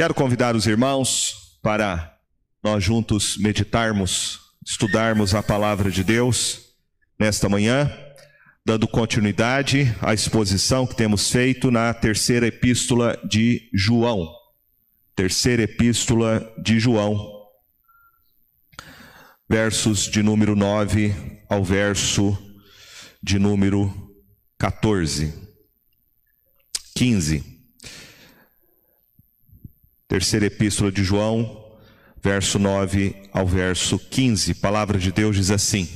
Quero convidar os irmãos para nós juntos meditarmos, estudarmos a palavra de Deus nesta manhã, dando continuidade à exposição que temos feito na terceira epístola de João. Terceira epístola de João, versos de número 9 ao verso de número 14. 15. Terceira epístola de João, verso 9 ao verso 15. Palavra de Deus diz assim: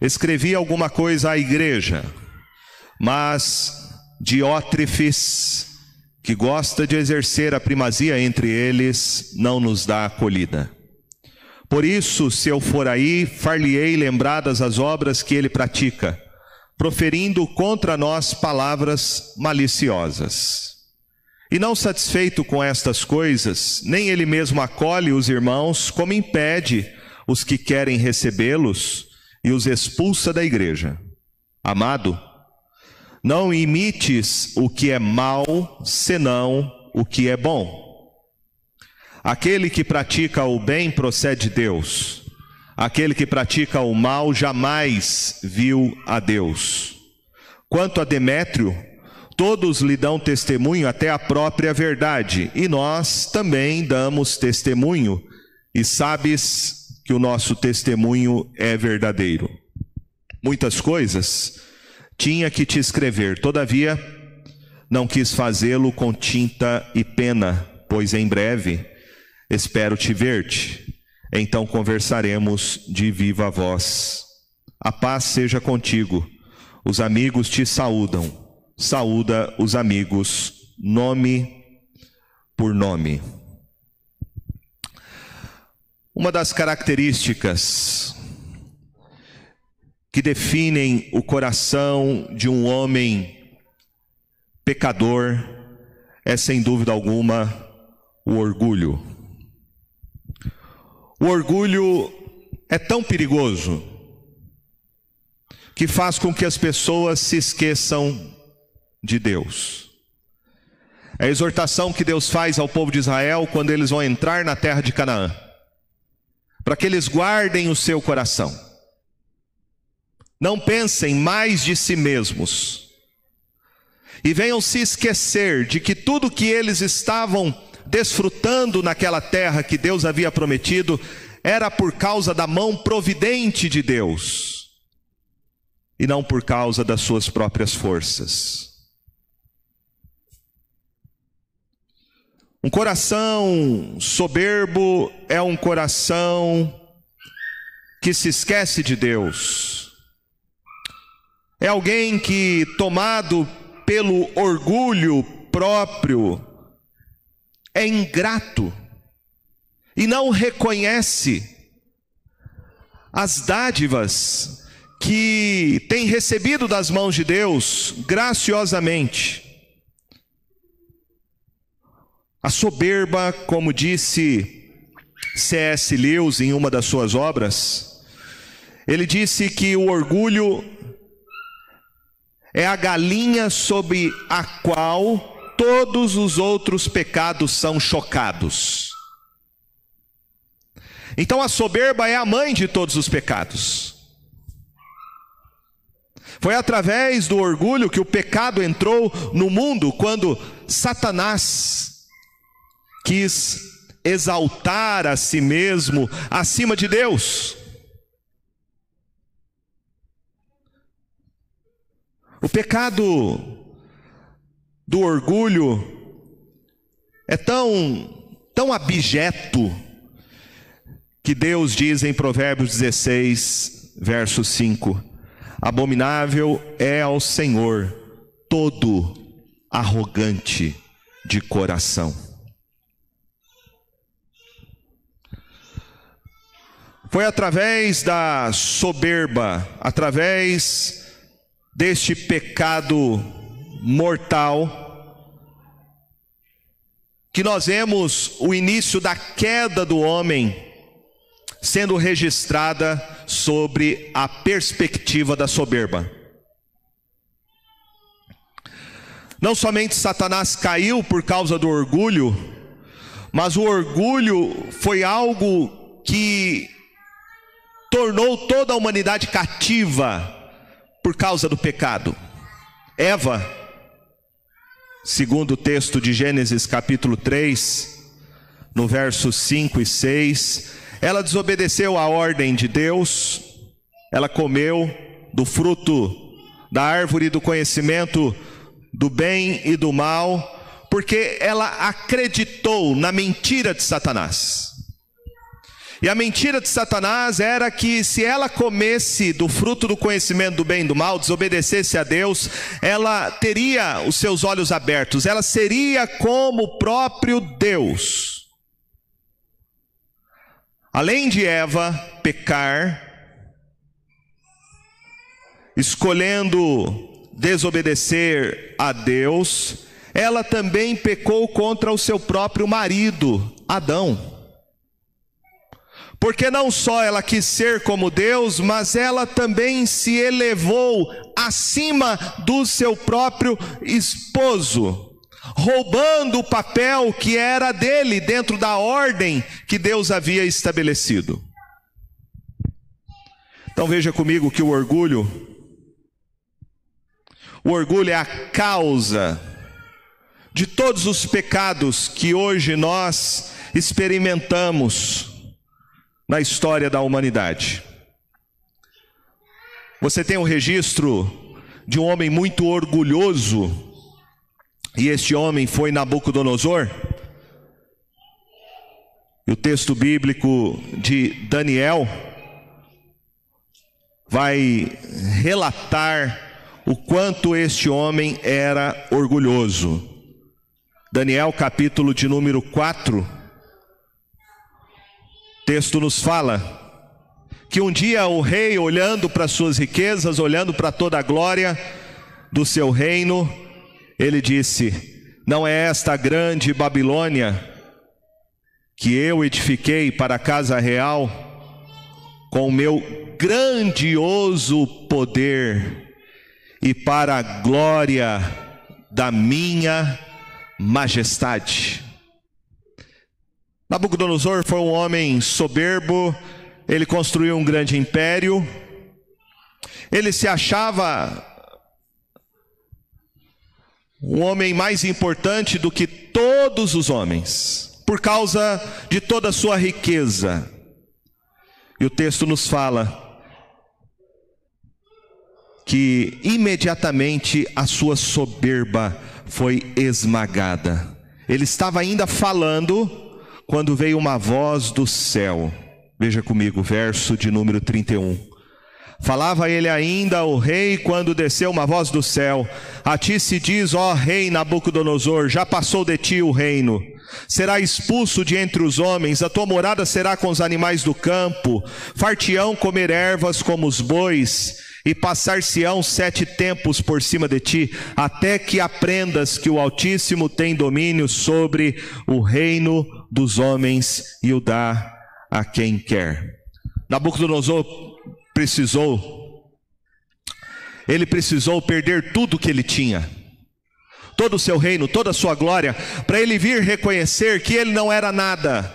Escrevi alguma coisa à igreja, mas Diótrefes, que gosta de exercer a primazia entre eles, não nos dá acolhida. Por isso, se eu for aí, far-lhe-ei lembradas as obras que ele pratica, proferindo contra nós palavras maliciosas. E não satisfeito com estas coisas, nem ele mesmo acolhe os irmãos, como impede os que querem recebê-los e os expulsa da igreja. Amado, não imites o que é mal, senão o que é bom. Aquele que pratica o bem procede de Deus. Aquele que pratica o mal jamais viu a Deus. Quanto a Demétrio, Todos lhe dão testemunho até a própria verdade, e nós também damos testemunho, e sabes que o nosso testemunho é verdadeiro. Muitas coisas tinha que te escrever, todavia não quis fazê-lo com tinta e pena, pois em breve espero te ver-te. Então conversaremos de viva voz. A paz seja contigo. Os amigos te saúdam saúda os amigos, nome por nome. Uma das características que definem o coração de um homem pecador é, sem dúvida alguma, o orgulho. O orgulho é tão perigoso que faz com que as pessoas se esqueçam de Deus. É a exortação que Deus faz ao povo de Israel quando eles vão entrar na terra de Canaã, para que eles guardem o seu coração. Não pensem mais de si mesmos e venham se esquecer de que tudo que eles estavam desfrutando naquela terra que Deus havia prometido era por causa da mão providente de Deus e não por causa das suas próprias forças. Um coração soberbo é um coração que se esquece de Deus. É alguém que, tomado pelo orgulho próprio, é ingrato e não reconhece as dádivas que tem recebido das mãos de Deus graciosamente. A soberba, como disse C.S. Lewis em uma das suas obras, ele disse que o orgulho é a galinha sobre a qual todos os outros pecados são chocados. Então a soberba é a mãe de todos os pecados. Foi através do orgulho que o pecado entrou no mundo quando Satanás quis exaltar a si mesmo acima de Deus. O pecado do orgulho é tão, tão abjeto que Deus diz em Provérbios 16, verso 5: Abominável é ao Senhor todo arrogante de coração. Foi através da soberba, através deste pecado mortal, que nós vemos o início da queda do homem sendo registrada sobre a perspectiva da soberba. Não somente Satanás caiu por causa do orgulho, Mas o orgulho foi algo que tornou toda a humanidade cativa por causa do pecado. Eva, segundo o texto de Gênesis capítulo 3, no verso 5 e 6, ela desobedeceu à ordem de Deus, ela comeu do fruto da árvore do conhecimento do bem e do mal, porque ela acreditou na mentira de Satanás. E a mentira de Satanás era que se ela comesse do fruto do conhecimento do bem e do mal, desobedecesse a Deus, ela teria os seus olhos abertos, ela seria como o próprio Deus. Além de Eva pecar, escolhendo desobedecer a Deus, ela também pecou contra o seu próprio marido, Adão. Porque não só ela quis ser como Deus, mas ela também se elevou acima do seu próprio esposo, roubando o papel que era dele dentro da ordem que Deus havia estabelecido. Então veja comigo que o orgulho, o orgulho é a causa de todos os pecados que hoje nós experimentamos na história da humanidade. Você tem um registro de um homem muito orgulhoso, e este homem foi Nabucodonosor. E o texto bíblico de Daniel vai relatar o quanto este homem era orgulhoso. Daniel, capítulo de número 4, texto nos fala que um dia o rei, olhando para suas riquezas, olhando para toda a glória do seu reino, ele disse: Não é esta grande Babilônia que eu edifiquei para a casa real com o meu grandioso poder e para a glória da minha majestade. Nabucodonosor foi um homem soberbo, ele construiu um grande império, ele se achava um homem mais importante do que todos os homens, por causa de toda a sua riqueza. E o texto nos fala que imediatamente a sua soberba foi esmagada. Ele estava ainda falando quando veio uma voz do céu. Veja comigo, verso de número 31. Falava ele ainda ao rei quando desceu uma voz do céu: A ti se diz, ó rei Nabucodonosor, já passou de ti o reino. Será expulso de entre os homens, a tua morada será com os animais do campo, fartião comer ervas como os bois, e passar-se-ão sete tempos por cima de ti, até que aprendas que o Altíssimo tem domínio sobre o reino dos homens e o dá a quem quer. Nabucodonosor precisou, ele precisou perder tudo que ele tinha, todo o seu reino, toda a sua glória, para ele vir reconhecer que ele não era nada.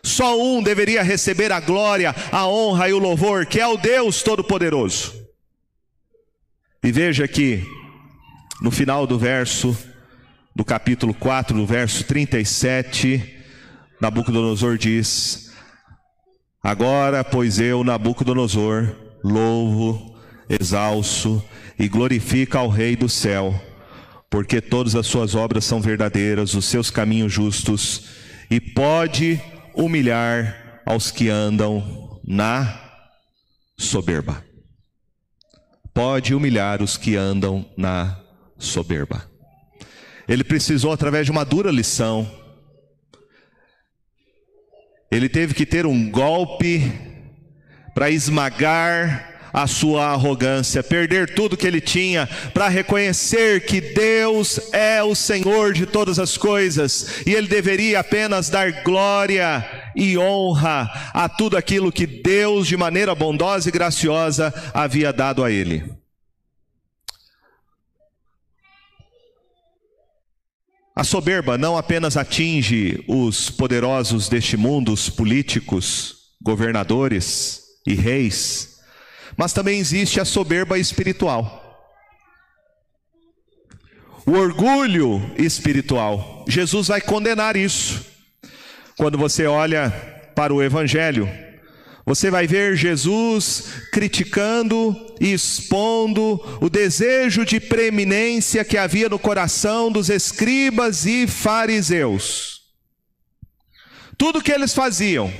Só um deveria receber a glória, a honra e o louvor, que é o Deus Todo-Poderoso. E veja que no final do verso, do capítulo 4, do verso 37, Nabucodonosor diz: Agora, pois eu, Nabucodonosor, louvo, exalço e glorifico ao Rei do céu, porque todas as suas obras são verdadeiras, os seus caminhos justos, e pode humilhar aos que andam na soberba pode humilhar os que andam na soberba. Ele precisou, através de uma dura lição, ele teve que ter um golpe para esmagar a sua arrogância, perder tudo que ele tinha, para reconhecer que Deus é o Senhor de todas as coisas e ele deveria apenas dar glória e honra a tudo aquilo que Deus, de maneira bondosa e graciosa, havia dado a ele. A soberba não apenas atinge os poderosos deste mundo, os políticos, governadores e reis, mas também existe a soberba espiritual. O orgulho espiritual. Jesus vai condenar isso. Quando você olha para o Evangelho, você vai ver Jesus criticando e expondo o desejo de preeminência que havia no coração dos escribas e fariseus. Tudo que eles faziam,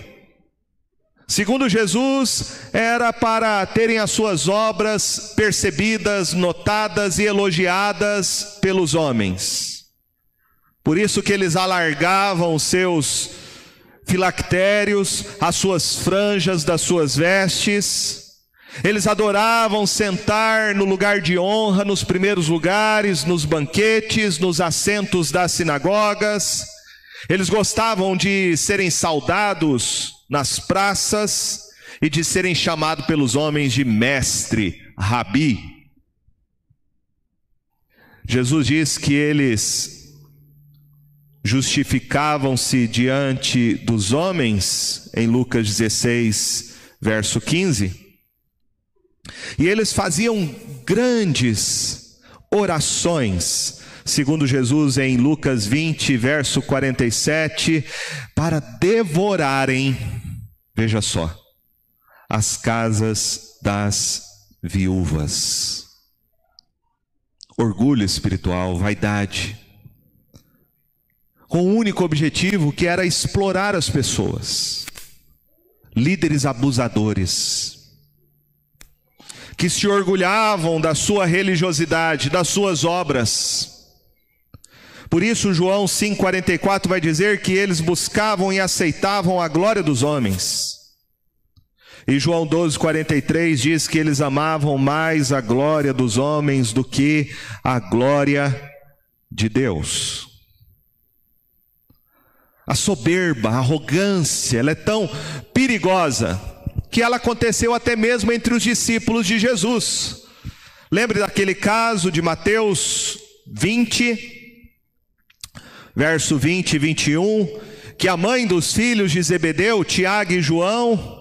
segundo Jesus, era para terem as suas obras percebidas, notadas e elogiadas pelos homens. Por isso que eles alargavam seus filactérios, as suas franjas das suas vestes. Eles adoravam sentar no lugar de honra, nos primeiros lugares, nos banquetes, nos assentos das sinagogas. Eles gostavam de serem saudados nas praças e de serem chamados pelos homens de mestre, rabi. Jesus diz que eles justificavam-se diante dos homens, em Lucas 16, verso 15, e eles faziam grandes orações, segundo Jesus em Lucas 20, verso 47, para devorarem, veja só, as casas das viúvas. Orgulho espiritual, vaidade, com o um único objetivo que era explorar as pessoas. Líderes abusadores, que se orgulhavam da sua religiosidade, das suas obras. Por isso, João 5,44 vai dizer que eles buscavam e aceitavam a glória dos homens. E João 12,43 diz que eles amavam mais a glória dos homens do que a glória de Deus. A soberba, a arrogância, ela é tão perigosa que ela aconteceu até mesmo entre os discípulos de Jesus. Lembre daquele caso de Mateus 20, verso 20 e 21, que a mãe dos filhos de Zebedeu, Tiago e João,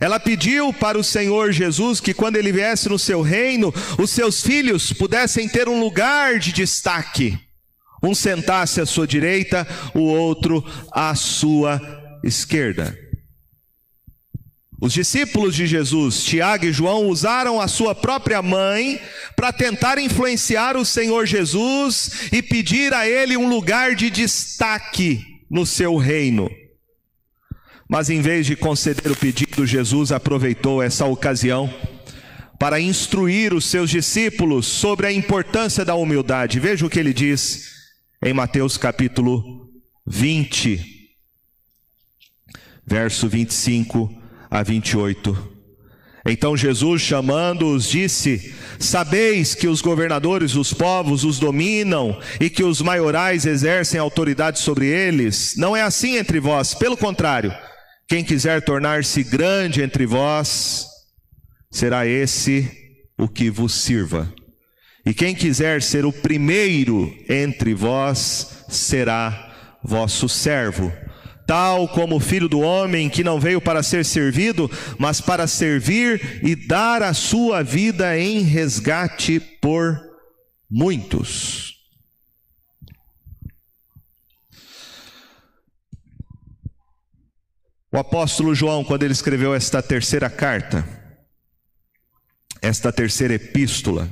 ela pediu para o Senhor Jesus que quando ele viesse no seu reino, os seus filhos pudessem ter um lugar de destaque. Um sentasse à sua direita, o outro à sua esquerda. Os discípulos de Jesus, Tiago e João, usaram a sua própria mãe para tentar influenciar o Senhor Jesus e pedir a ele um lugar de destaque no seu reino. Mas em vez de conceder o pedido, Jesus aproveitou essa ocasião para instruir os seus discípulos sobre a importância da humildade. Veja o que ele diz em Mateus capítulo 20, verso 25 a 28. Então Jesus, chamando-os, disse: Sabeis que os governadores dos povos os dominam e que os maiorais exercem autoridade sobre eles? Não é assim entre vós, pelo contrário, quem quiser tornar-se grande entre vós, será esse o que vos sirva. E quem quiser ser o primeiro entre vós será vosso servo. Tal como o filho do homem que não veio para ser servido, mas para servir e dar a sua vida em resgate por muitos. O apóstolo João, quando ele escreveu esta terceira carta, esta terceira epístola,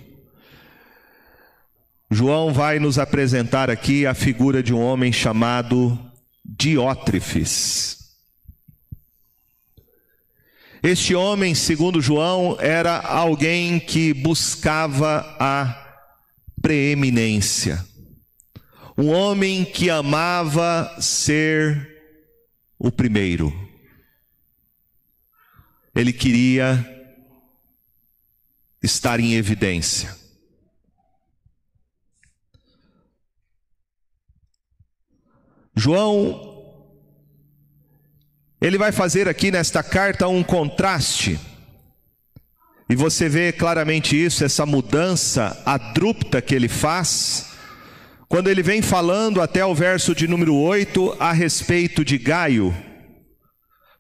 João vai nos apresentar aqui a figura de um homem chamado Diótrefes. Este homem, segundo João, era alguém que buscava a preeminência. Um homem que amava ser o primeiro. Ele queria estar em evidência. João, ele vai fazer aqui nesta carta um contraste, e você vê claramente isso, essa mudança abrupta que ele faz, quando ele vem falando até o verso de número 8 a respeito de Gaio,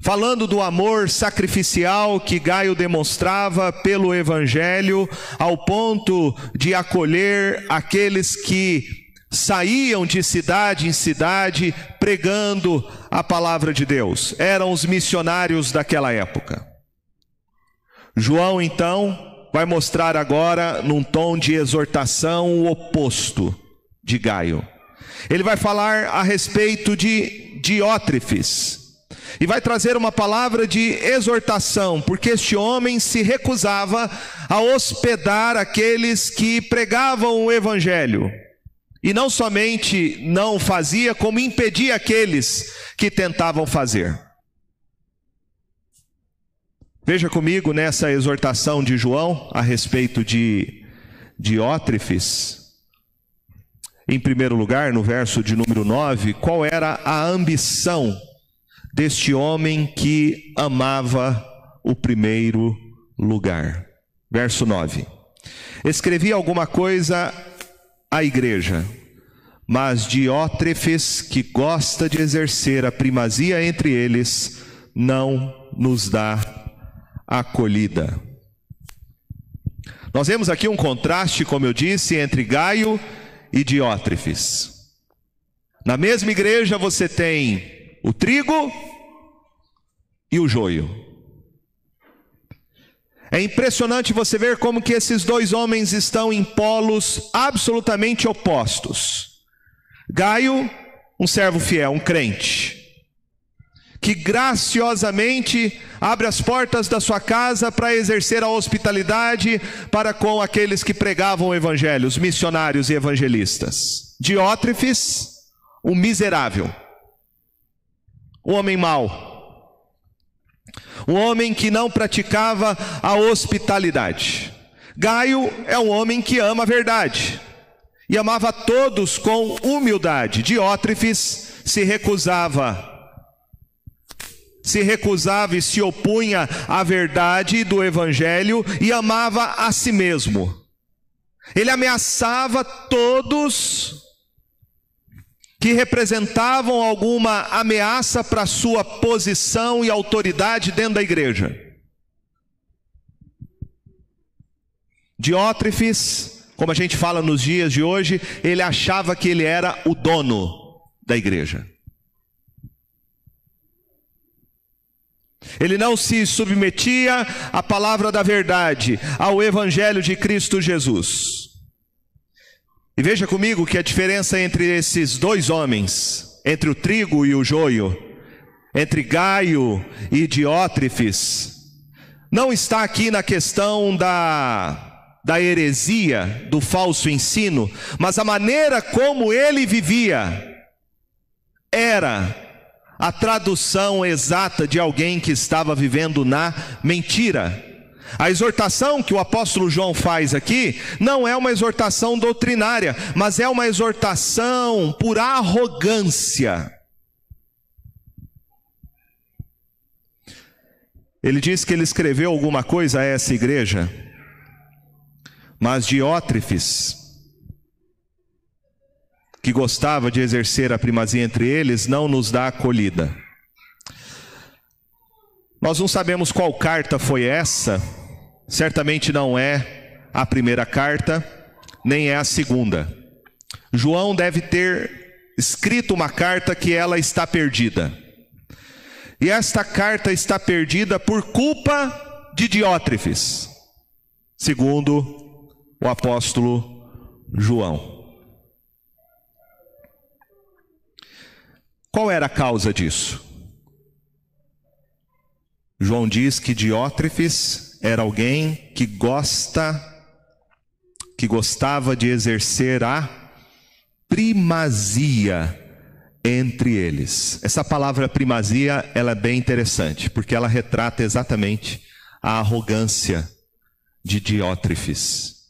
falando do amor sacrificial que Gaio demonstrava pelo Evangelho, ao ponto de acolher aqueles que saíam de cidade em cidade pregando a palavra de Deus, eram os missionários daquela época. João, então, vai mostrar agora, num tom de exortação, o oposto de Gaio. Ele vai falar a respeito de Diótrefes, e vai trazer uma palavra de exortação, porque este homem se recusava a hospedar aqueles que pregavam o evangelho. E não somente não fazia, como impedia aqueles que tentavam fazer. Veja comigo nessa exortação de João a respeito de Diótrefes. Em primeiro lugar, no verso de número 9, qual era a ambição deste homem que amava o primeiro lugar. Verso 9. Escrevi alguma coisa à igreja, mas Diótrefes, que gosta de exercer a primazia entre eles, não nos dá acolhida. Nós vemos aqui um contraste, como eu disse, entre Gaio e Diótrefes. Na mesma igreja você tem o trigo e o joio. É impressionante você ver como que esses dois homens estão em polos absolutamente opostos. Gaio, um servo fiel, um crente, que graciosamente abre as portas da sua casa para exercer a hospitalidade para com aqueles que pregavam o evangelho, os missionários e evangelistas. Diótrefes, um miserável, um homem mau, um homem que não praticava a hospitalidade. Gaio é um homem que ama a verdade e amava todos com humildade. Diótrefes se recusava se recusava e se opunha à verdade do evangelho e amava a si mesmo. Ele ameaçava todos que representavam alguma ameaça para sua posição e autoridade dentro da igreja. Diótrefes, como a gente fala nos dias de hoje, ele achava que ele era o dono da igreja. Ele não se submetia à palavra da verdade, ao evangelho de Cristo Jesus. E veja comigo que a diferença entre esses dois homens, entre o trigo e o joio, entre Gaio e Diótrefes, não está aqui na questão da, da heresia, do falso ensino, mas a maneira como ele vivia era a tradução exata de alguém que estava vivendo na mentira. A exortação que o apóstolo João faz aqui não é uma exortação doutrinária, mas é uma exortação por arrogância. Ele diz que ele escreveu alguma coisa a essa igreja, mas Diótrefes, que gostava de exercer a primazia entre eles, não nos dá acolhida. Nós não sabemos qual carta foi essa, Certamente não é a primeira carta, nem é a segunda. João deve ter escrito uma carta que ela está perdida. E esta carta está perdida por culpa de Diótrefes, segundo o apóstolo João. Qual era a causa disso? João diz que Diótrefes era alguém que gosta que gostava de exercer a primazia entre eles. Essa palavra primazia, ela é bem interessante, porque ela retrata exatamente a arrogância de Diótrefes.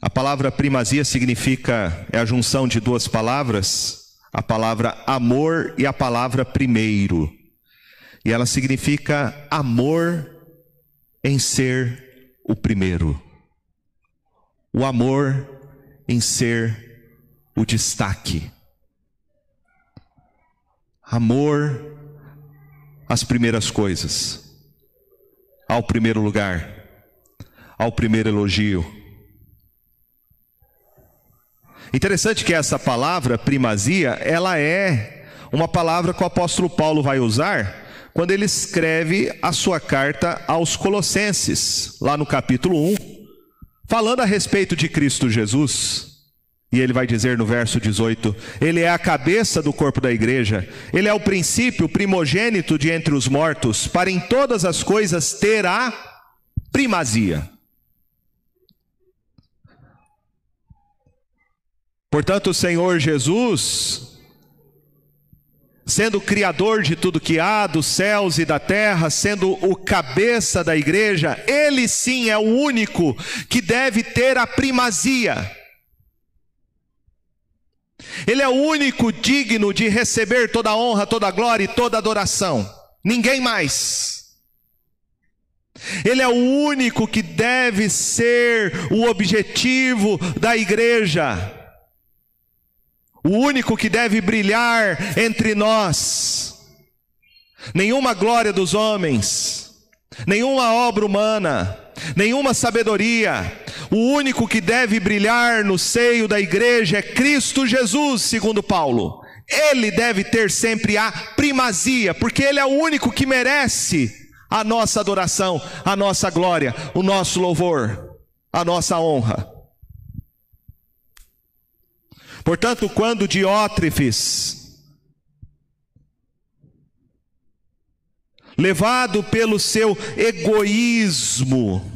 A palavra primazia significa é a junção de duas palavras, a palavra amor e a palavra primeiro. E ela significa amor em ser o primeiro, o amor em ser o destaque. Amor às primeiras coisas, ao primeiro lugar, ao primeiro elogio. Interessante que essa palavra primazia, ela é uma palavra que o apóstolo Paulo vai usar quando ele escreve a sua carta aos Colossenses, lá no capítulo 1, falando a respeito de Cristo Jesus. E ele vai dizer no verso 18: Ele é a cabeça do corpo da igreja, ele é o princípio, primogênito de entre os mortos, para em todas as coisas ter a primazia. Portanto, o Senhor Jesus sendo o criador de tudo que há, dos céus e da terra, sendo o cabeça da igreja, ele sim é o único que deve ter a primazia. Ele é o único digno de receber toda a honra, toda a glória e toda a adoração. Ninguém mais. Ele é o único que deve ser o objetivo da igreja o único que deve brilhar entre nós. Nenhuma glória dos homens, nenhuma obra humana, nenhuma sabedoria. O único que deve brilhar no seio da igreja é Cristo Jesus, segundo Paulo. Ele deve ter sempre a primazia, porque ele é o único que merece a nossa adoração, a nossa glória, o nosso louvor, a nossa honra. Portanto, quando Diótrefes, levado pelo seu egoísmo,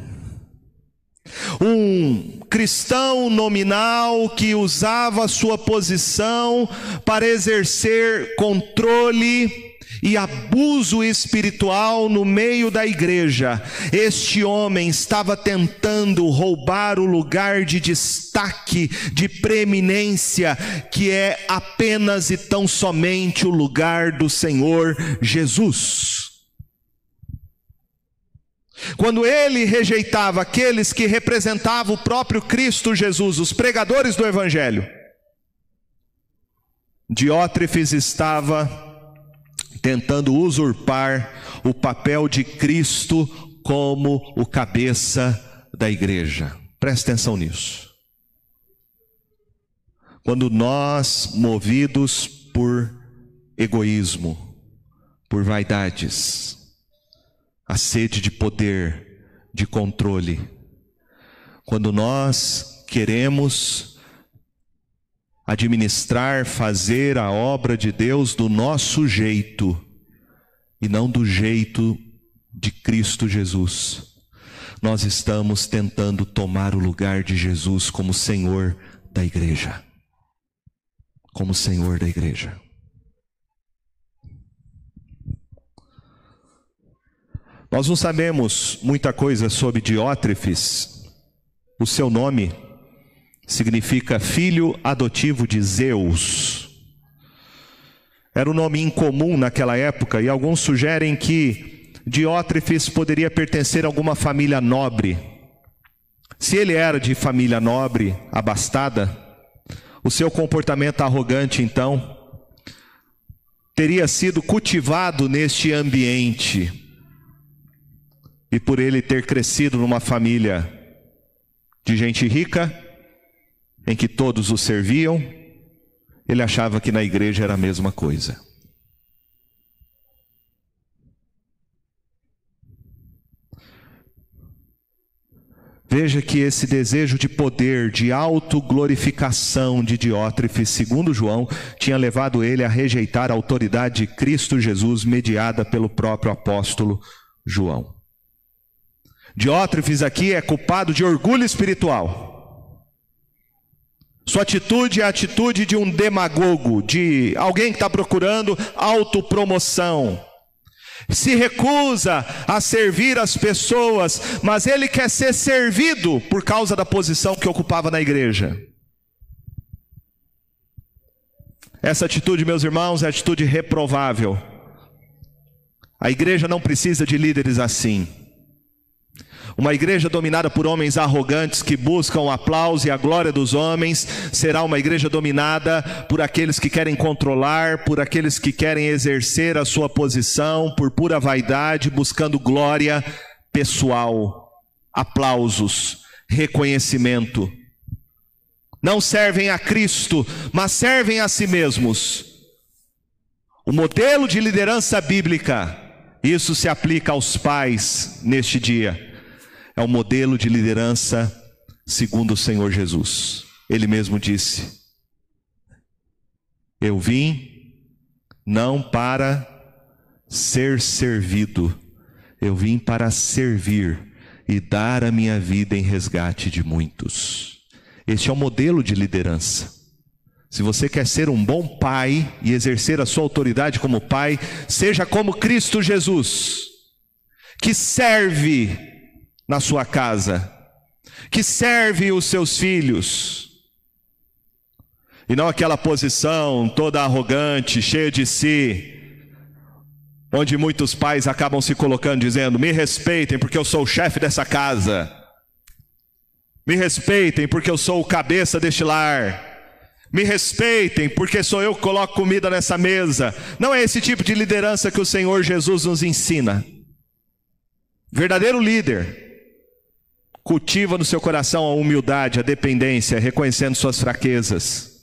um cristão nominal que usava sua posição para exercer controle e abuso espiritual no meio da igreja. Este homem estava tentando roubar o lugar de destaque, de preeminência, que é apenas e tão somente o lugar do Senhor Jesus. Quando ele rejeitava aqueles que representavam o próprio Cristo Jesus, os pregadores do Evangelho, Diótrefes estava tentando usurpar o papel de Cristo como o cabeça da igreja. Presta atenção nisso. Quando nós, movidos por egoísmo, por vaidades, a sede de poder, de controle, quando nós queremos administrar, fazer a obra de Deus do nosso jeito e não do jeito de Cristo Jesus. Nós estamos tentando tomar o lugar de Jesus como Senhor da igreja. Como Senhor da igreja. Nós não sabemos muita coisa sobre Diótrefes. O seu nome significa filho adotivo de Zeus. Era um nome incomum naquela época e alguns sugerem que Diótrefes poderia pertencer a alguma família nobre. Se ele era de família nobre, abastada, o seu comportamento arrogante, então, teria sido cultivado neste ambiente. E por ele ter crescido numa família de gente rica, em que todos o serviam, ele achava que na igreja era a mesma coisa. Veja que esse desejo de poder, de autoglorificação de Diótrefes, segundo João, tinha levado ele a rejeitar a autoridade de Cristo Jesus mediada pelo próprio apóstolo João. Diótrefes aqui é culpado de orgulho espiritual. Sua atitude é a atitude de um demagogo, de alguém que está procurando autopromoção. Se recusa a servir as pessoas, mas ele quer ser servido por causa da posição que ocupava na igreja. Essa atitude, meus irmãos, é atitude reprovável. A igreja não precisa de líderes assim. Uma igreja dominada por homens arrogantes que buscam o aplauso e a glória dos homens será uma igreja dominada por aqueles que querem controlar, por aqueles que querem exercer a sua posição, por pura vaidade, buscando glória pessoal, aplausos, reconhecimento. Não servem a Cristo, mas servem a si mesmos. O modelo de liderança bíblica, isso se aplica aos pais neste dia é o modelo de liderança segundo o Senhor Jesus. Ele mesmo disse: Eu vim não para ser servido, eu vim para servir e dar a minha vida em resgate de muitos. Este é o modelo de liderança. Se você quer ser um bom pai e exercer a sua autoridade como pai, seja como Cristo Jesus, que serve na sua casa, que serve os seus filhos, e não aquela posição toda arrogante, cheia de si, onde muitos pais acabam se colocando dizendo: me respeitem porque eu sou o chefe dessa casa, me respeitem porque eu sou o cabeça deste lar. Me respeitem, porque sou eu que coloco comida nessa mesa. Não é esse tipo de liderança que o Senhor Jesus nos ensina. Verdadeiro líder Cultiva no seu coração a humildade, a dependência, reconhecendo suas fraquezas.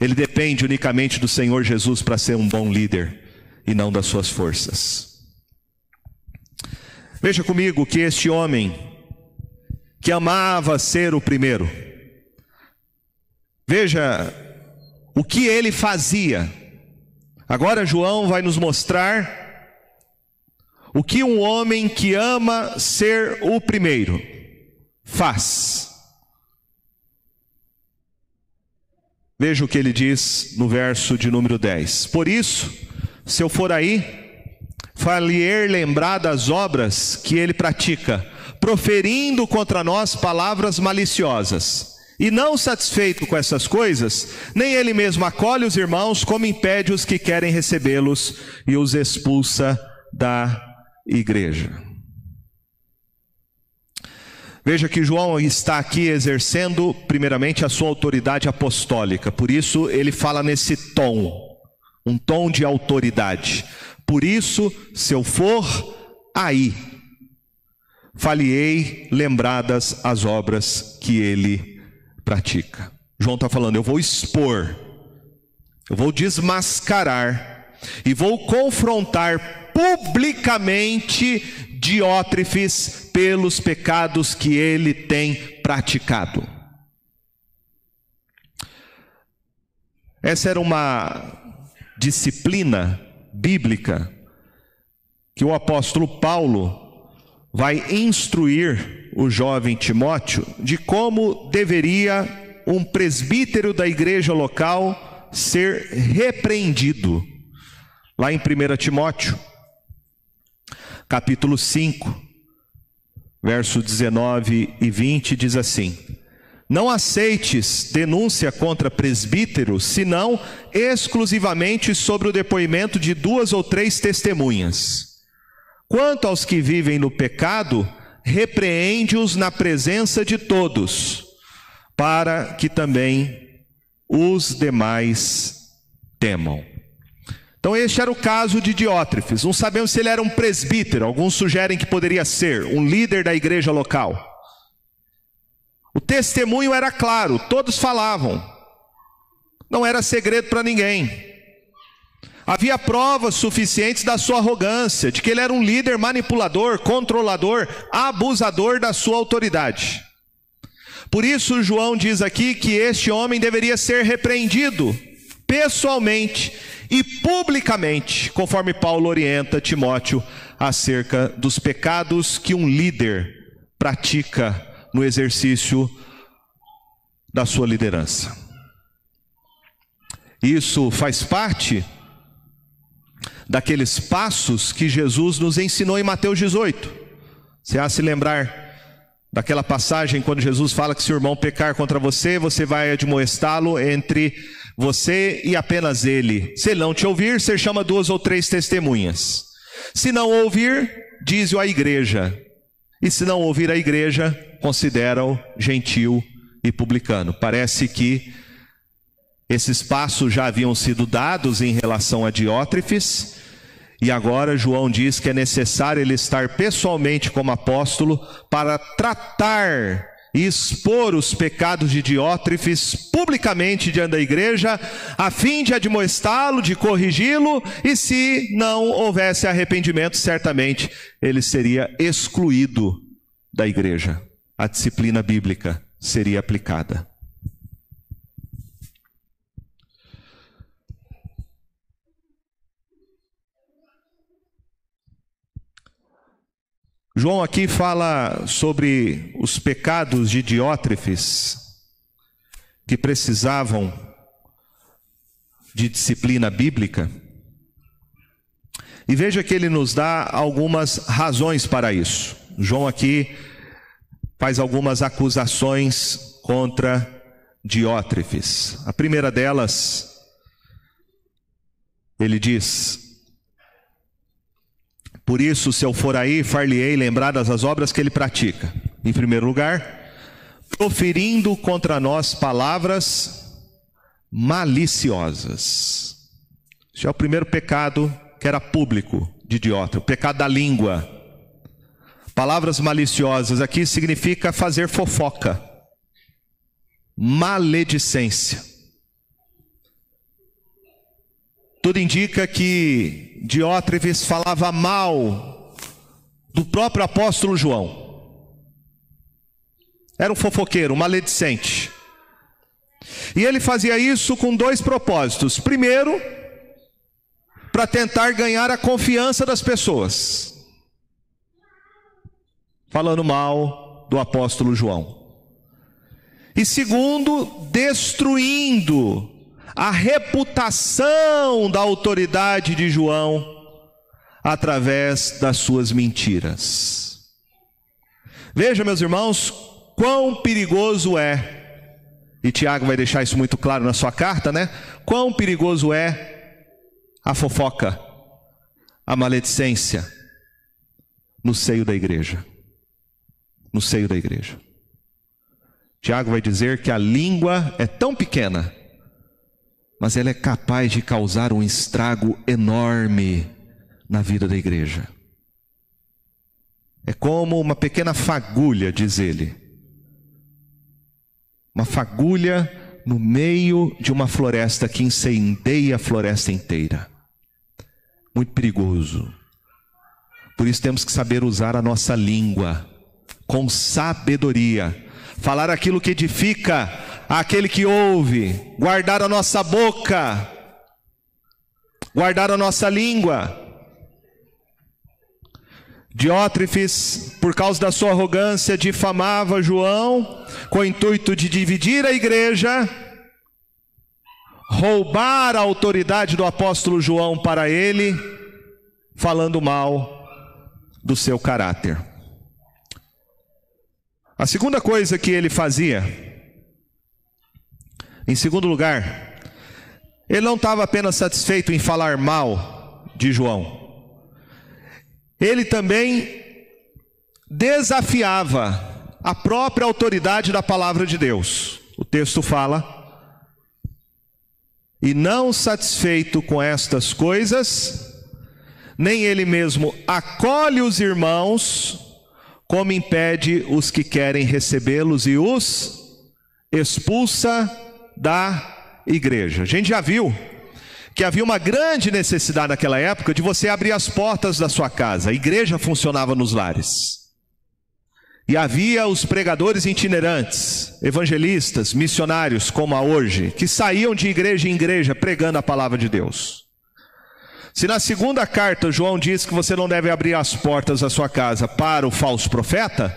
Ele depende unicamente do Senhor Jesus para ser um bom líder e não das suas forças. Veja comigo que este homem, que amava ser o primeiro, veja o que ele fazia. Agora João vai nos mostrar o que um homem que ama ser o primeiro faz? Veja o que ele diz no verso de número 10. Por isso, se eu for aí, falier lembrar das obras que ele pratica, proferindo contra nós palavras maliciosas. E não satisfeito com essas coisas, nem ele mesmo acolhe os irmãos, como impede os que querem recebê-los e os expulsa da igreja. Veja que João está aqui exercendo, primeiramente, a sua autoridade apostólica, por isso ele fala nesse tom, um tom de autoridade. Por isso, se eu for aí, faliei lembradas as obras que ele pratica. João está falando, eu vou expor, eu vou desmascarar e vou confrontar publicamente Diótrefes pelos pecados que ele tem praticado. Essa era uma disciplina bíblica que o apóstolo Paulo vai instruir o jovem Timóteo de como deveria um presbítero da igreja local ser repreendido. Lá em 1 Timóteo, capítulo 5, verso 19 e 20, diz assim: Não aceites denúncia contra presbítero, senão exclusivamente sobre o depoimento de duas ou três testemunhas. Quanto aos que vivem no pecado, repreende-os na presença de todos, para que também os demais temam. Então, este era o caso de Diótrefes. Não sabemos se ele era um presbítero, alguns sugerem que poderia ser, um líder da igreja local. O testemunho era claro, todos falavam, não era segredo para ninguém. Havia provas suficientes da sua arrogância, de que ele era um líder manipulador, controlador, abusador da sua autoridade. Por isso, João diz aqui que este homem deveria ser repreendido pessoalmente e publicamente, conforme Paulo orienta Timóteo acerca dos pecados que um líder pratica no exercício da sua liderança. Isso faz parte daqueles passos que Jesus nos ensinou em Mateus 18. Você há se lembrar daquela passagem quando Jesus fala que se o irmão pecar contra você, você vai admoestá-lo entre você e apenas ele. Se não te ouvir, você chama duas ou três testemunhas. Se não ouvir, diz-o à igreja. E se não ouvir a igreja, considera-o gentil e publicano. Parece que esses passos já haviam sido dados em relação a Diótrefes, e agora João diz que é necessário ele estar pessoalmente como apóstolo para tratar e expor os pecados de Diótrefes publicamente diante da igreja, a fim de admoestá-lo, de corrigi-lo, e se não houvesse arrependimento, certamente ele seria excluído da igreja. A disciplina bíblica seria aplicada. João aqui fala sobre os pecados de Diótrefes, que precisavam de disciplina bíblica. E veja que ele nos dá algumas razões para isso. João aqui faz algumas acusações contra Diótrefes. A primeira delas, ele diz: por isso, se eu for aí, far-lhe-ei lembradas as obras que ele pratica. Em primeiro lugar, proferindo contra nós palavras maliciosas. Esse é o primeiro pecado que era público de Diótrefes, o pecado da língua. Palavras maliciosas aqui significa fazer fofoca, maledicência. Tudo indica que Diótrefes falava mal do próprio apóstolo João. Era um fofoqueiro, um maledicente. E ele fazia isso com dois propósitos. Primeiro, para tentar ganhar a confiança das pessoas. Falando mal do apóstolo João. E segundo, destruindo a reputação da autoridade de João através das suas mentiras. Veja, meus irmãos, quão perigoso é, e Tiago vai deixar isso muito claro na sua carta, né? Quão perigoso é a fofoca, a maledicência no seio da igreja. No seio da igreja. Tiago vai dizer que a língua é tão pequena mas ela é capaz de causar um estrago enorme na vida da igreja. É como uma pequena fagulha, diz ele. Uma fagulha no meio de uma floresta que incendeia a floresta inteira. Muito perigoso. Por isso temos que saber usar a nossa língua com sabedoria, falar aquilo que edifica aquele que ouve, guardar a nossa boca, guardar a nossa língua. Diótrefes, por causa da sua arrogância, difamava João com o intuito de dividir a igreja, roubar a autoridade do apóstolo João para ele, falando mal do seu caráter. A segunda coisa que ele fazia, em segundo lugar, ele não estava apenas satisfeito em falar mal de João, ele também desafiava a própria autoridade da palavra de Deus. O texto fala: E não satisfeito com estas coisas, nem ele mesmo acolhe os irmãos, como impede os que querem recebê-los e os expulsa da igreja. A gente já viu que havia uma grande necessidade naquela época de você abrir as portas da sua casa. A igreja funcionava nos lares. E havia os pregadores itinerantes, evangelistas, missionários, como há hoje, que saíam de igreja em igreja pregando a palavra de Deus. Se na segunda carta João diz que você não deve abrir as portas da sua casa para o falso profeta,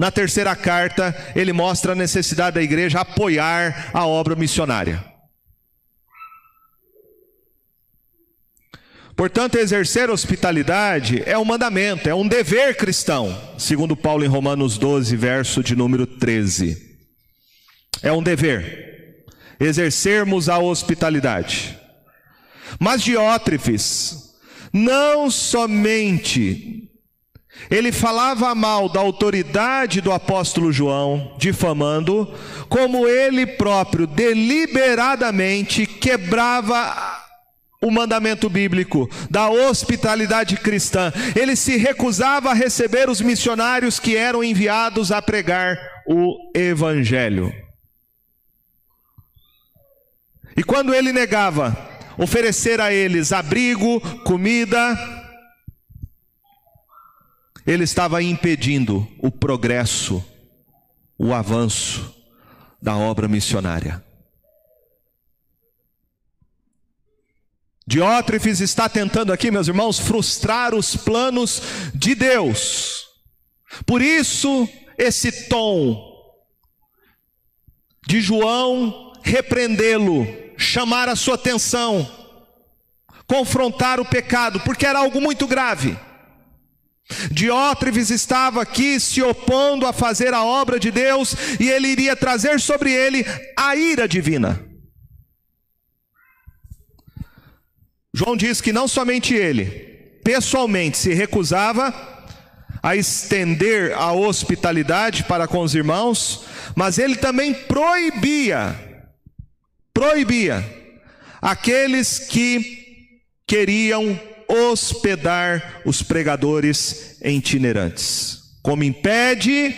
na terceira carta, ele mostra a necessidade da igreja apoiar a obra missionária. Portanto, exercer hospitalidade é um mandamento, é um dever cristão, segundo Paulo em Romanos 12, verso de número 13. É um dever exercermos a hospitalidade. Mas Diótrefes não somente Ele falava mal da autoridade do apóstolo João, difamando, como ele próprio deliberadamente quebrava o mandamento bíblico da hospitalidade cristã. Ele se recusava a receber os missionários que eram enviados a pregar o evangelho. E quando ele negava oferecer a eles abrigo, comida, ele estava impedindo o progresso, o avanço da obra missionária. Diótrefes está tentando aqui, meus irmãos, frustrar os planos de Deus. Por isso, esse tom de João repreendê-lo, chamar a sua atenção, confrontar o pecado, porque era algo muito grave. Diótrefes estava aqui se opondo a fazer a obra de Deus e ele iria trazer sobre ele a ira divina. João diz que não somente ele, pessoalmente, se recusava a estender a hospitalidade para com os irmãos, mas ele também proibia, proibia aqueles que queriam hospedar os pregadores itinerantes. Como impede,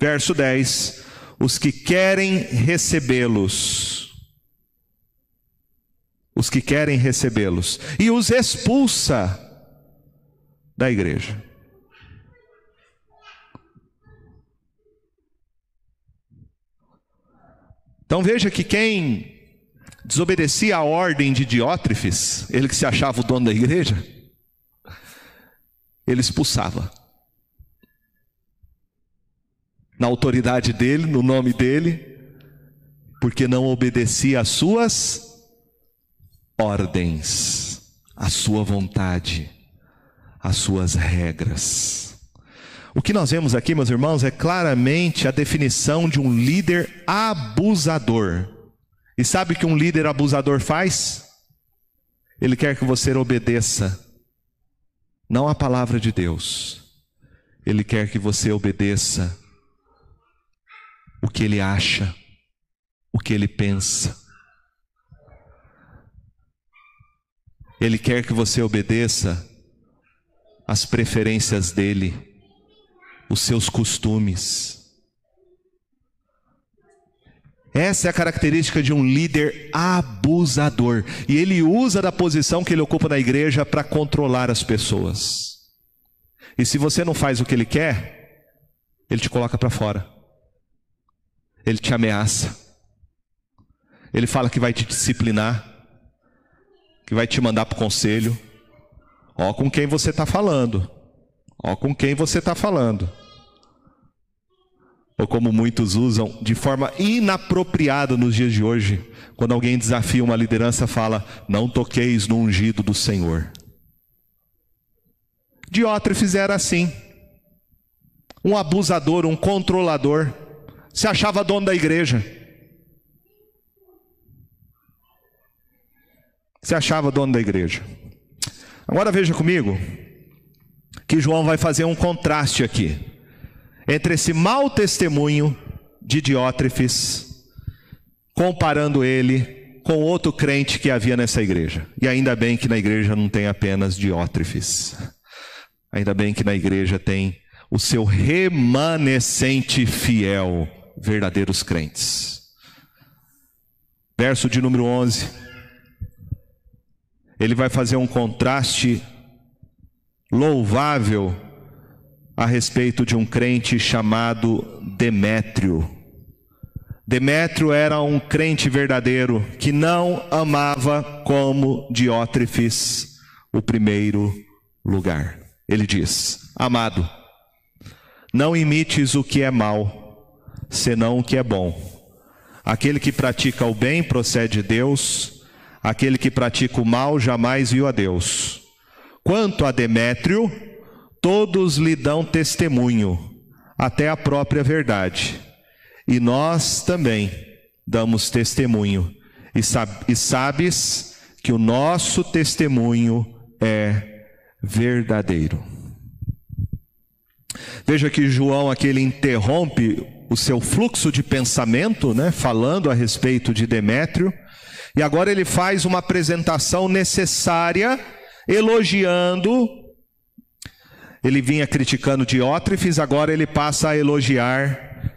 verso 10, os que querem recebê-los os que querem recebê-los e os expulsa da igreja. Então veja que quem desobedecia a ordem de Diótrefes, ele que se achava o dono da igreja, ele expulsava. Na autoridade dele, no nome dele, porque não obedecia às suas ordens, a sua vontade, as suas regras. O que nós vemos aqui, meus irmãos, é claramente a definição de um líder abusador. E sabe o que um líder abusador faz? Ele quer que você obedeça, não a palavra de Deus, ele quer que você obedeça o que ele acha, o que ele pensa. Ele quer que você obedeça às preferências dele, os seus costumes. Essa é a característica de um líder abusador. E ele usa da posição que ele ocupa na igreja para controlar as pessoas. E se você não faz o que ele quer, ele te coloca para fora. Ele te ameaça. Ele fala que vai te disciplinar que vai te mandar para o conselho. Ó com quem você está falando. Ó com quem você está falando. Ou como muitos usam de forma inapropriada nos dias de hoje, quando alguém desafia uma liderança, fala: Não toqueis no ungido do Senhor. Diótrefes era assim. Um abusador, um controlador. Se achava dono da igreja. se achava dono da igreja. Agora veja comigo que João vai fazer um contraste aqui entre esse mau testemunho de Diótrefes, comparando ele com outro crente que havia nessa igreja. E ainda bem que na igreja não tem apenas Diótrefes. Ainda bem que na igreja tem o seu remanescente fiel, verdadeiros crentes. Verso de número 11 ele vai fazer um contraste louvável a respeito de um crente chamado Demétrio. Demétrio era um crente verdadeiro que não amava como Diótrefes o primeiro lugar. Ele diz: Amado, não imites o que é mal, senão o que é bom. Aquele que pratica o bem procede de Deus Aquele que pratica o mal jamais viu a Deus. Quanto a Demétrio, todos lhe dão testemunho, até a própria verdade. E nós também damos testemunho. E, sab e sabes que o nosso testemunho é verdadeiro. Veja que João aqui ele interrompe o seu fluxo de pensamento, né, falando a respeito de Demétrio, e agora ele faz uma apresentação necessária, elogiando. Ele vinha criticando Diótrefes, agora ele passa a elogiar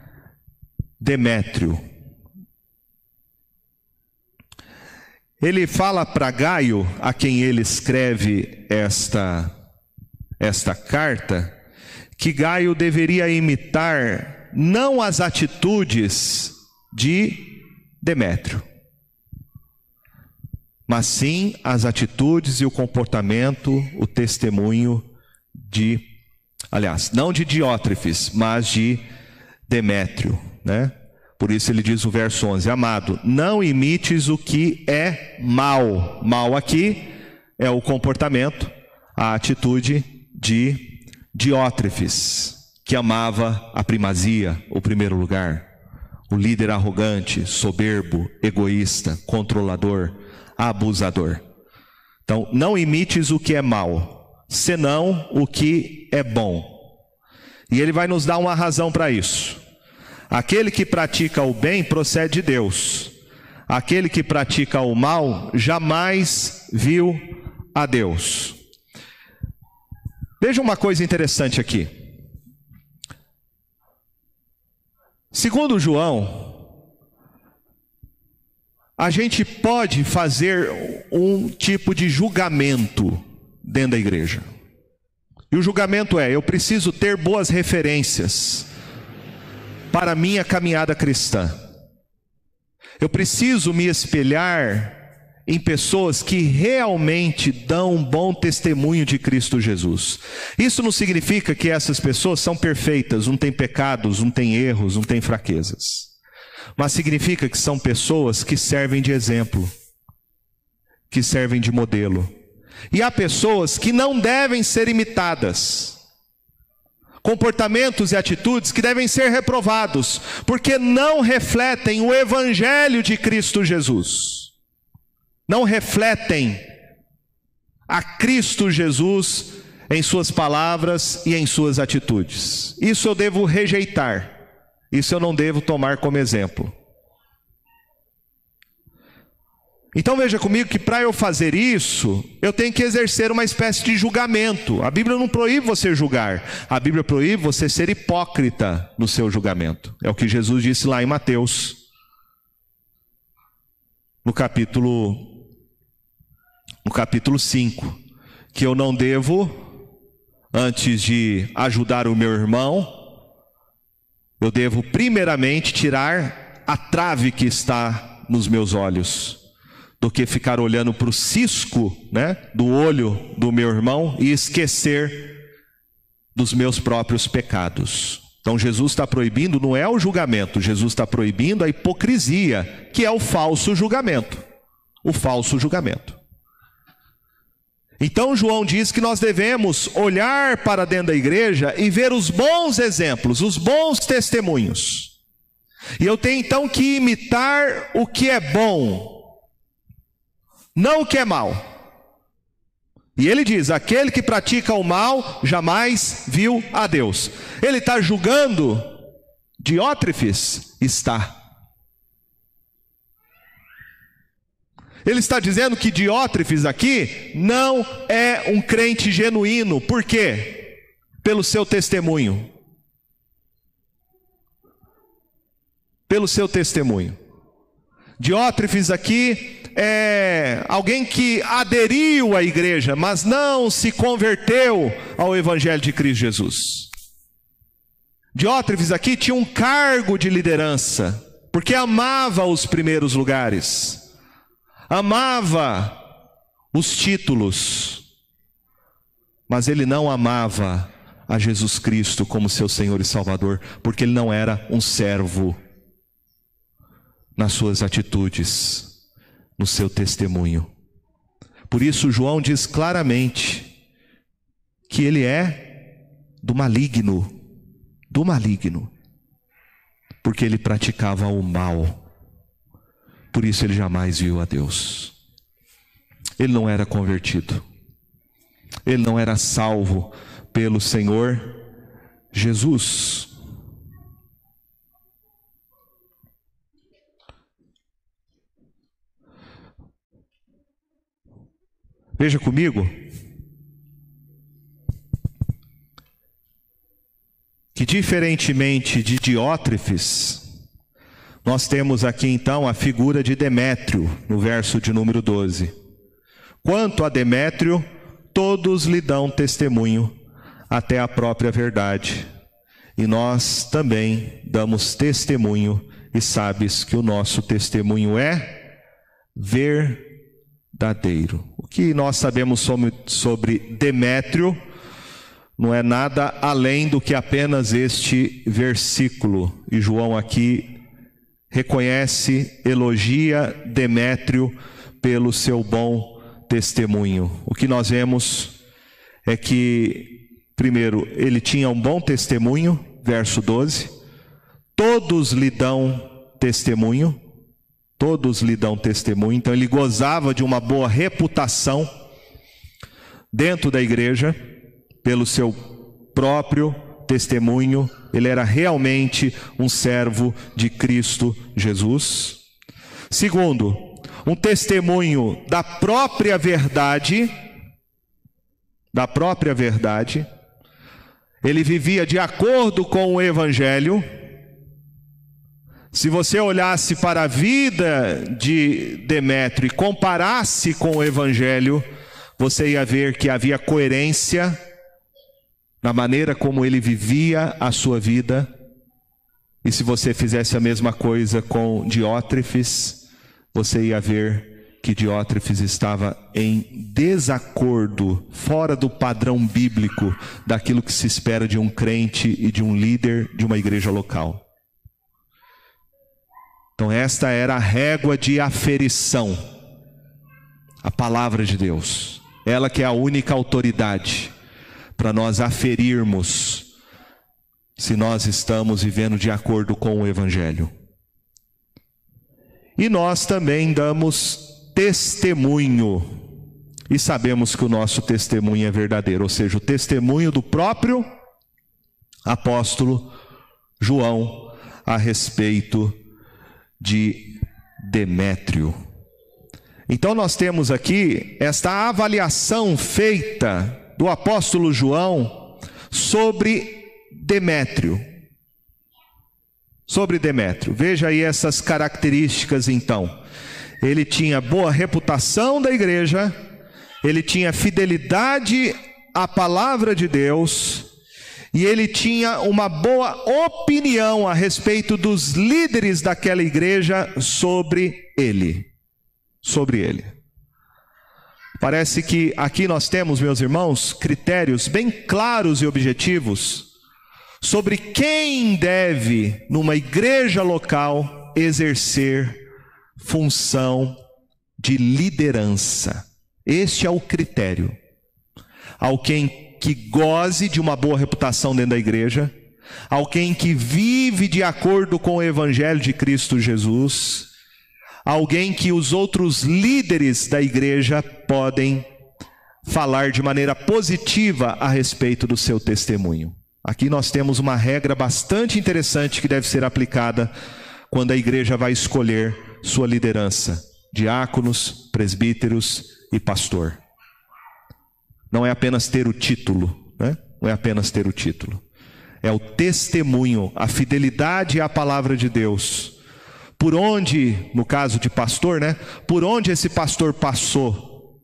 Demétrio. Ele fala para Gaio, a quem ele escreve esta, esta carta, que Gaio deveria imitar não as atitudes de Demétrio, mas sim as atitudes e o comportamento, o testemunho de, aliás, não de Diótrefes, mas de Demétrio, né? Por isso ele diz o verso 11: Amado, não imites o que é mal. Mal aqui é o comportamento, a atitude de Diótrefes, que amava a primazia, o primeiro lugar. O líder arrogante, soberbo, egoísta, controlador, abusador. Então, não imites o que é mal, senão o que é bom. E ele vai nos dar uma razão para isso. Aquele que pratica o bem procede de Deus. Aquele que pratica o mal jamais viu a Deus. Veja uma coisa interessante aqui. Segundo João, a gente pode fazer um tipo de julgamento dentro da igreja. E o julgamento é: eu preciso ter boas referências para a minha caminhada cristã. Eu preciso me espelhar em pessoas que realmente dão um bom testemunho de Cristo Jesus. Isso não significa que essas pessoas são perfeitas, não têm pecados, não têm erros, não têm fraquezas. Mas significa que são pessoas que servem de exemplo, que servem de modelo. E há pessoas que não devem ser imitadas comportamentos e atitudes que devem ser reprovados, porque não refletem o Evangelho de Cristo Jesus, não refletem a Cristo Jesus em suas palavras e em suas atitudes. Isso eu devo rejeitar, isso eu não devo tomar como exemplo. Então veja comigo que para eu fazer isso, eu tenho que exercer uma espécie de julgamento. A Bíblia não proíbe você julgar, a Bíblia proíbe você ser hipócrita no seu julgamento. É o que Jesus disse lá em Mateus, no capítulo no capítulo 5, que eu não devo antes de ajudar o meu irmão, eu devo primeiramente tirar a trave que está nos meus olhos do que ficar olhando para o cisco né, do olho do meu irmão e esquecer dos meus próprios pecados. Então Jesus está proibindo, não é o julgamento, Jesus está proibindo a hipocrisia, que é o falso julgamento. O falso julgamento. Então João diz que nós devemos olhar para dentro da igreja e ver os bons exemplos, os bons testemunhos. E eu tenho então que imitar o que é bom, não o que é mal. E ele diz: aquele que pratica o mal jamais viu a Deus. Ele está julgando Diótrefes? Está. Ele está dizendo que Diótrefes aqui não é um crente genuíno. Por quê? Pelo seu testemunho. Pelo seu testemunho. Diótrefes aqui é alguém que aderiu à igreja, mas não se converteu ao Evangelho de Cristo Jesus. Diótrefes aqui tinha um cargo de liderança, porque amava os primeiros lugares, amava os títulos, mas ele não amava a Jesus Cristo como seu Senhor e Salvador, porque ele não era um servo nas suas atitudes no seu testemunho. Por isso, João diz claramente que ele é do maligno, do maligno, porque ele praticava o mal. Por isso ele jamais viu a Deus. Ele não era convertido. Ele não era salvo pelo Senhor Jesus. Veja comigo. Que diferentemente de Diótrefes, nós temos aqui então a figura de Demétrio, no verso de número 12. Quanto a Demétrio, todos lhe dão testemunho, até a própria verdade. E nós também damos testemunho, e sabes que o nosso testemunho é verdadeiro. O que nós sabemos sobre Demétrio não é nada além do que apenas este versículo. E João aqui reconhece, elogia Demétrio pelo seu bom testemunho. O que nós vemos é que, primeiro, ele tinha um bom testemunho, verso 12. Todos lhe dão testemunho, todos lhe dão testemunho, então ele gozava de uma boa reputação dentro da igreja, pelo seu próprio testemunho, ele era realmente um servo de Cristo Jesus. Segundo, um testemunho da própria verdade, da própria verdade. Ele vivia de acordo com o evangelho. Se você olhasse para a vida de Demétrio e comparasse com o evangelho, você ia ver que havia coerência na maneira como ele vivia a sua vida. E se você fizesse a mesma coisa com Diótrefes, você ia ver que Diótrefes estava em desacordo, fora do padrão bíblico daquilo que se espera de um crente e de um líder de uma igreja local. Então, esta era a régua de aferição, a palavra de Deus, ela que é a única autoridade para nós aferirmos se nós estamos vivendo de acordo com o Evangelho. E nós também damos testemunho. E sabemos que o nosso testemunho é verdadeiro, ou seja, o testemunho do próprio apóstolo João a respeito de Demétrio. Então nós temos aqui esta avaliação feita do apóstolo João sobre Demétrio sobre Demétrio. Veja aí essas características então. Ele tinha boa reputação da igreja, ele tinha fidelidade à palavra de Deus, e ele tinha uma boa opinião a respeito dos líderes daquela igreja sobre ele. Sobre ele. Parece que aqui nós temos, meus irmãos, critérios bem claros e objetivos sobre quem deve, numa igreja local, exercer função de liderança. Este é o critério. Alguém que goze de uma boa reputação dentro da igreja, alguém que vive de acordo com o evangelho de Cristo Jesus, alguém que os outros líderes da igreja podem falar de maneira positiva a respeito do seu testemunho. Aqui nós temos uma regra bastante interessante que deve ser aplicada quando a igreja vai escolher sua liderança: diáconos, presbíteros e pastor. Não é apenas ter o título, né? não é apenas ter o título, é o testemunho, a fidelidade à palavra de Deus. Por onde, no caso de pastor, né? Por onde esse pastor passou?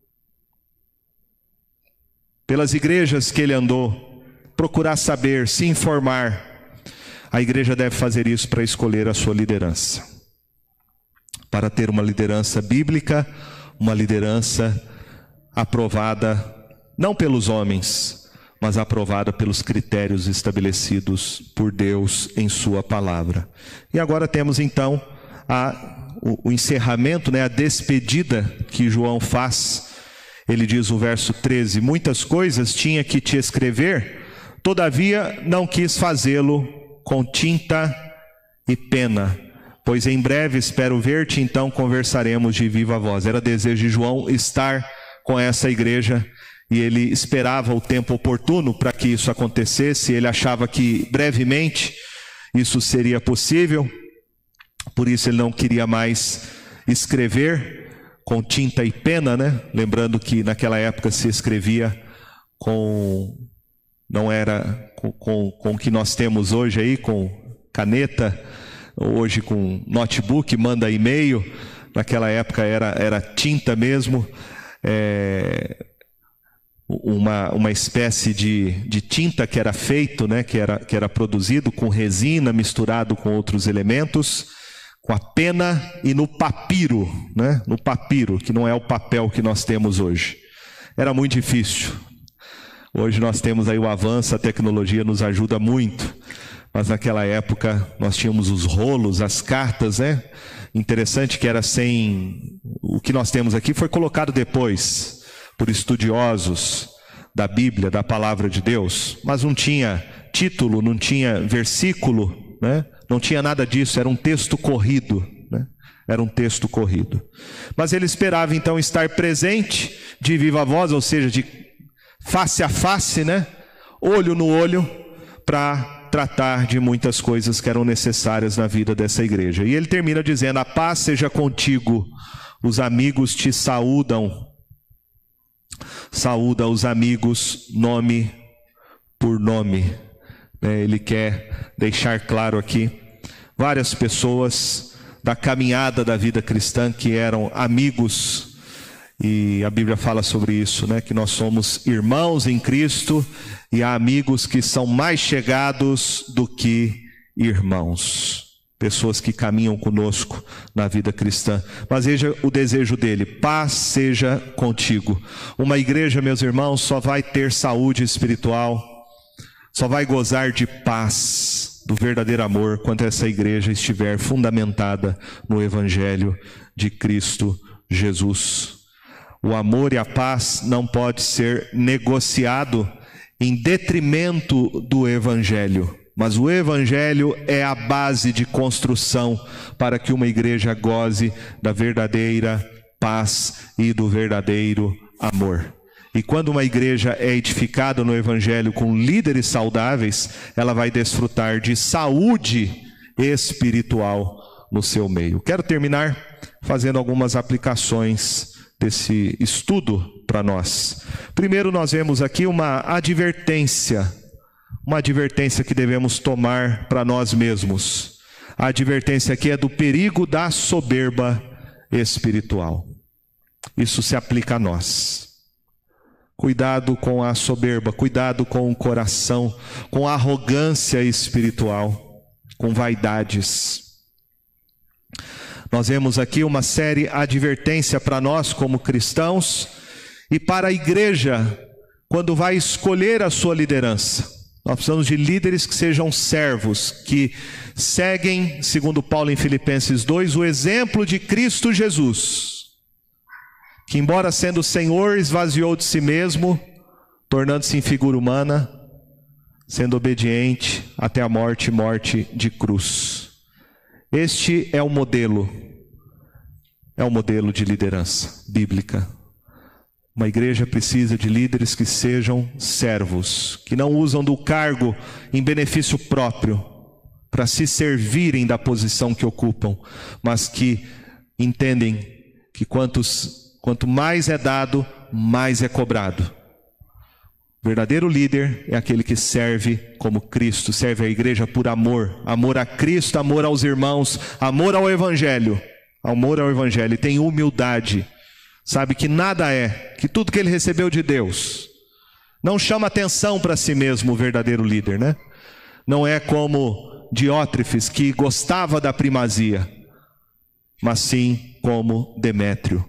Pelas igrejas que ele andou, procurar saber, se informar. A igreja deve fazer isso para escolher a sua liderança. Para ter uma liderança bíblica, uma liderança aprovada não pelos homens, mas aprovada pelos critérios estabelecidos por Deus em Sua palavra. E agora temos então a, o, o encerramento, né, a despedida que João faz. Ele diz no verso 13: Muitas coisas tinha que te escrever Todavia, não quis fazê-lo com tinta e pena, pois em breve espero ver-te, então conversaremos de viva voz. Era desejo de João estar com essa igreja e ele esperava o tempo oportuno para que isso acontecesse, ele achava que brevemente isso seria possível, por isso ele não queria mais escrever com tinta e pena, né? Lembrando que naquela época se escrevia com não era com, com, com o que nós temos hoje aí, com caneta, hoje com notebook, manda e-mail. Naquela época era, era tinta mesmo, é, uma, uma espécie de, de tinta que era feito, né, que, era, que era produzido com resina misturado com outros elementos, com a pena e no papiro, né, no papiro, que não é o papel que nós temos hoje. Era muito difícil. Hoje nós temos aí o avanço, a tecnologia nos ajuda muito. Mas naquela época nós tínhamos os rolos, as cartas, né? Interessante que era sem. O que nós temos aqui foi colocado depois por estudiosos da Bíblia, da palavra de Deus, mas não tinha título, não tinha versículo, né? Não tinha nada disso, era um texto corrido, né? Era um texto corrido. Mas ele esperava então estar presente de viva voz, ou seja, de face a face, né? Olho no olho, para tratar de muitas coisas que eram necessárias na vida dessa igreja. E ele termina dizendo: A paz seja contigo, os amigos te saúdam. Saúda os amigos, nome por nome. Né? Ele quer deixar claro aqui várias pessoas da caminhada da vida cristã que eram amigos e a Bíblia fala sobre isso, né? Que nós somos irmãos em Cristo e há amigos que são mais chegados do que irmãos. Pessoas que caminham conosco na vida cristã. Mas veja o desejo dele: paz seja contigo. Uma igreja, meus irmãos, só vai ter saúde espiritual, só vai gozar de paz, do verdadeiro amor, quando essa igreja estiver fundamentada no Evangelho de Cristo Jesus. O amor e a paz não pode ser negociado em detrimento do evangelho. Mas o evangelho é a base de construção para que uma igreja goze da verdadeira paz e do verdadeiro amor. E quando uma igreja é edificada no evangelho com líderes saudáveis, ela vai desfrutar de saúde espiritual no seu meio. Quero terminar fazendo algumas aplicações desse estudo para nós. Primeiro, nós vemos aqui uma advertência, uma advertência que devemos tomar para nós mesmos. A advertência aqui é do perigo da soberba espiritual. Isso se aplica a nós. Cuidado com a soberba, cuidado com o coração, com a arrogância espiritual, com vaidades. Nós vemos aqui uma série advertência para nós como cristãos e para a igreja quando vai escolher a sua liderança. Nós precisamos de líderes que sejam servos, que seguem, segundo Paulo em Filipenses 2, o exemplo de Cristo Jesus, que, embora sendo Senhor, esvaziou de si mesmo, tornando-se em figura humana, sendo obediente até a morte morte de cruz. Este é o modelo, é o modelo de liderança bíblica. Uma igreja precisa de líderes que sejam servos, que não usam do cargo em benefício próprio, para se servirem da posição que ocupam, mas que entendem que quantos, quanto mais é dado, mais é cobrado. Verdadeiro líder é aquele que serve como Cristo, serve a igreja por amor, amor a Cristo, amor aos irmãos, amor ao Evangelho, amor ao Evangelho, e tem humildade, sabe que nada é, que tudo que ele recebeu de Deus, não chama atenção para si mesmo o verdadeiro líder, né? Não é como Diótrefes, que gostava da primazia, mas sim como Demétrio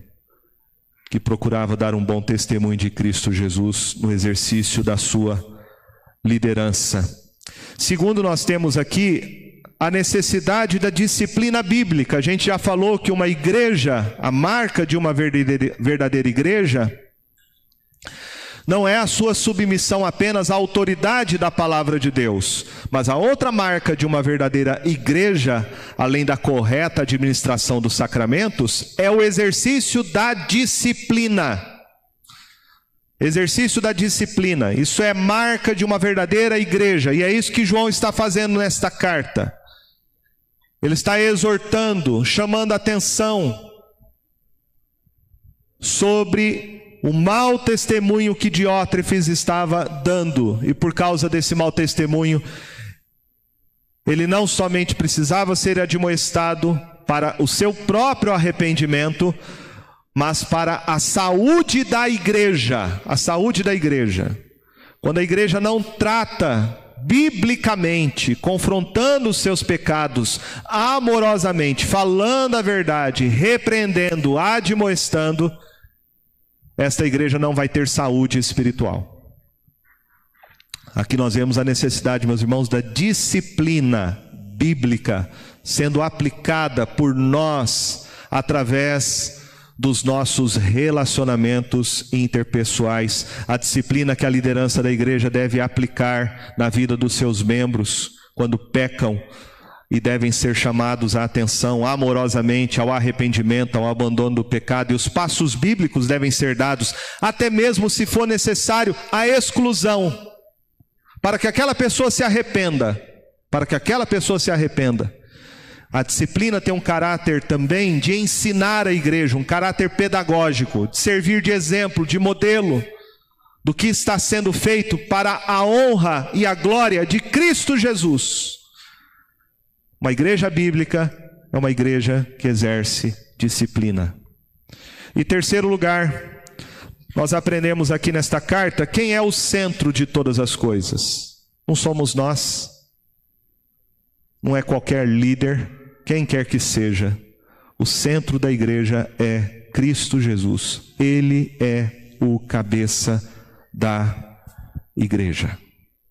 que procurava dar um bom testemunho de Cristo Jesus no exercício da sua liderança. Segundo, nós temos aqui a necessidade da disciplina bíblica. A gente já falou que uma igreja, a marca de uma verdadeira igreja, não é a sua submissão apenas à autoridade da palavra de Deus, mas a outra marca de uma verdadeira igreja, além da correta administração dos sacramentos, é o exercício da disciplina. Exercício da disciplina. Isso é marca de uma verdadeira igreja, e é isso que João está fazendo nesta carta. Ele está exortando, chamando atenção sobre o mau testemunho que Diótrefes estava dando, e por causa desse mau testemunho, ele não somente precisava ser admoestado para o seu próprio arrependimento, mas para a saúde da igreja, a saúde da igreja. Quando a igreja não trata biblicamente, confrontando os seus pecados amorosamente, falando a verdade, repreendendo, admoestando, esta igreja não vai ter saúde espiritual. Aqui nós vemos a necessidade, meus irmãos, da disciplina bíblica sendo aplicada por nós através dos nossos relacionamentos interpessoais, a disciplina que a liderança da igreja deve aplicar na vida dos seus membros quando pecam e devem ser chamados à atenção amorosamente ao arrependimento, ao abandono do pecado, e os passos bíblicos devem ser dados, até mesmo se for necessário, a exclusão para que aquela pessoa se arrependa, para que aquela pessoa se arrependa. A disciplina tem um caráter também de ensinar a igreja, um caráter pedagógico, de servir de exemplo, de modelo do que está sendo feito para a honra e a glória de Cristo Jesus. Uma igreja bíblica é uma igreja que exerce disciplina. E terceiro lugar, nós aprendemos aqui nesta carta quem é o centro de todas as coisas. Não somos nós, não é qualquer líder, quem quer que seja. O centro da igreja é Cristo Jesus. Ele é o cabeça da igreja.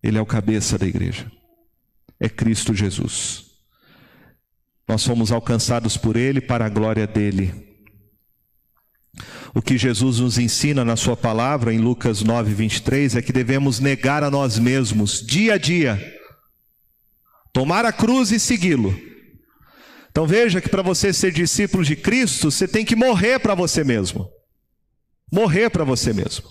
Ele é o cabeça da igreja. É Cristo Jesus. Nós fomos alcançados por Ele para a glória dele. O que Jesus nos ensina na Sua palavra, em Lucas 9, 23, é que devemos negar a nós mesmos, dia a dia, tomar a cruz e segui-lo. Então veja que para você ser discípulo de Cristo, você tem que morrer para você mesmo. Morrer para você mesmo.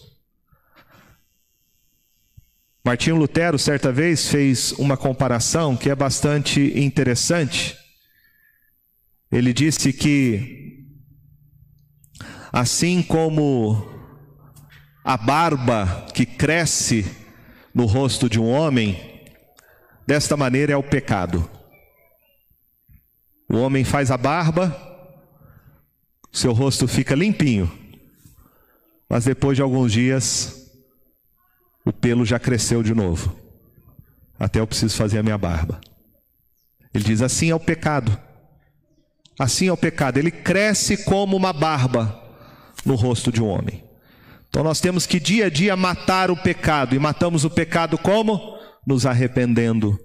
Martinho Lutero, certa vez, fez uma comparação que é bastante interessante. Ele disse que Assim como a barba que cresce no rosto de um homem, desta maneira é o pecado. O homem faz a barba, seu rosto fica limpinho, mas depois de alguns dias, o pelo já cresceu de novo. Até eu preciso fazer a minha barba. Ele diz: assim é o pecado. Assim é o pecado. Ele cresce como uma barba no rosto de um homem. Então nós temos que dia a dia matar o pecado. E matamos o pecado como? Nos arrependendo,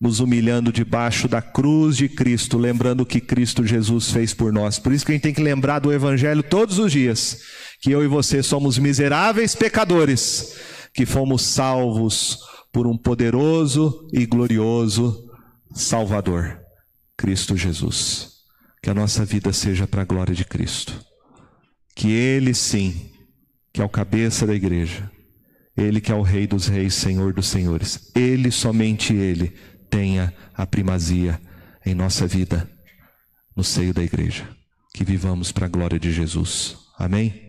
nos humilhando debaixo da cruz de Cristo, lembrando o que Cristo Jesus fez por nós. Por isso que a gente tem que lembrar do Evangelho todos os dias, que eu e você somos miseráveis pecadores, que fomos salvos por um poderoso e glorioso Salvador, Cristo Jesus. Que a nossa vida seja para a glória de Cristo que Ele sim, que é o cabeça da igreja, Ele que é o Rei dos Reis, Senhor dos Senhores, Ele, somente Ele, tenha a primazia em nossa vida, no seio da igreja. Que vivamos para a glória de Jesus. Amém?